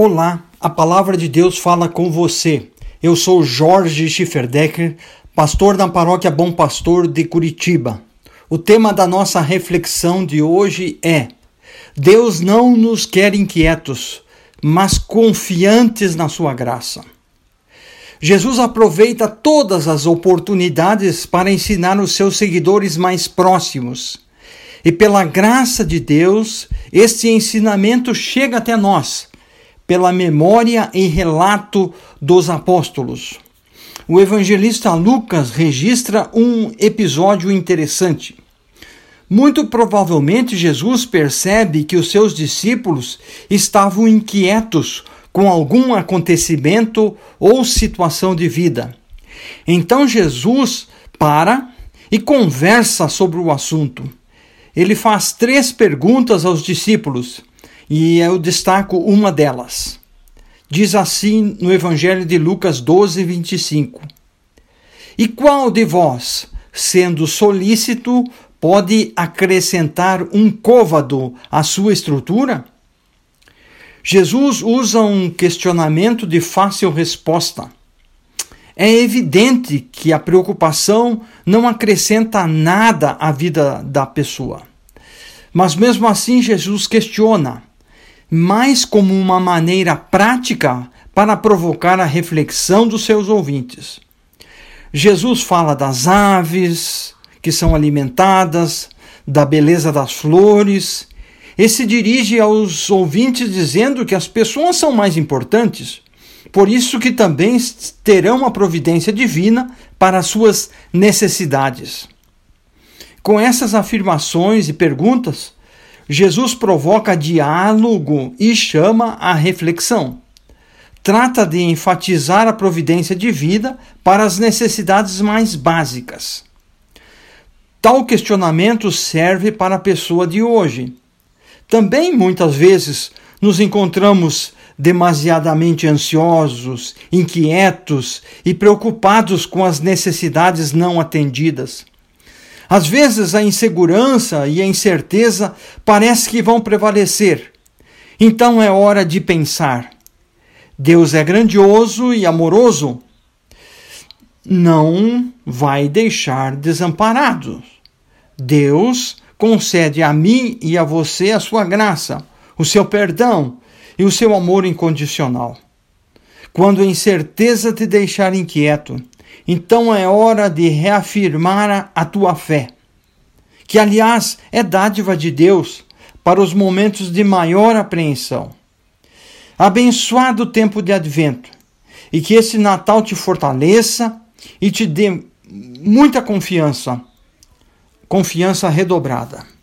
Olá, a palavra de Deus fala com você. Eu sou Jorge Schifferdecker, pastor da paróquia Bom Pastor de Curitiba. O tema da nossa reflexão de hoje é: Deus não nos quer inquietos, mas confiantes na sua graça. Jesus aproveita todas as oportunidades para ensinar os seus seguidores mais próximos. E pela graça de Deus, este ensinamento chega até nós pela memória e relato dos apóstolos. O evangelista Lucas registra um episódio interessante. Muito provavelmente Jesus percebe que os seus discípulos estavam inquietos com algum acontecimento ou situação de vida. Então Jesus para e conversa sobre o assunto. Ele faz três perguntas aos discípulos e eu destaco uma delas. Diz assim no Evangelho de Lucas 12, 25: E qual de vós, sendo solícito, pode acrescentar um côvado à sua estrutura? Jesus usa um questionamento de fácil resposta. É evidente que a preocupação não acrescenta nada à vida da pessoa. Mas mesmo assim, Jesus questiona: mais como uma maneira prática para provocar a reflexão dos seus ouvintes. Jesus fala das aves que são alimentadas, da beleza das flores, e se dirige aos ouvintes dizendo que as pessoas são mais importantes, por isso que também terão a providência divina para as suas necessidades. Com essas afirmações e perguntas, Jesus provoca diálogo e chama a reflexão. Trata de enfatizar a providência divina para as necessidades mais básicas. Tal questionamento serve para a pessoa de hoje. Também muitas vezes nos encontramos demasiadamente ansiosos, inquietos e preocupados com as necessidades não atendidas. Às vezes a insegurança e a incerteza parece que vão prevalecer. Então é hora de pensar. Deus é grandioso e amoroso. Não vai deixar desamparados. Deus concede a mim e a você a sua graça, o seu perdão e o seu amor incondicional. Quando a incerteza te deixar inquieto, então é hora de reafirmar a tua fé, que aliás é dádiva de Deus para os momentos de maior apreensão. Abençoado o tempo de advento e que esse Natal te fortaleça e te dê muita confiança, confiança redobrada.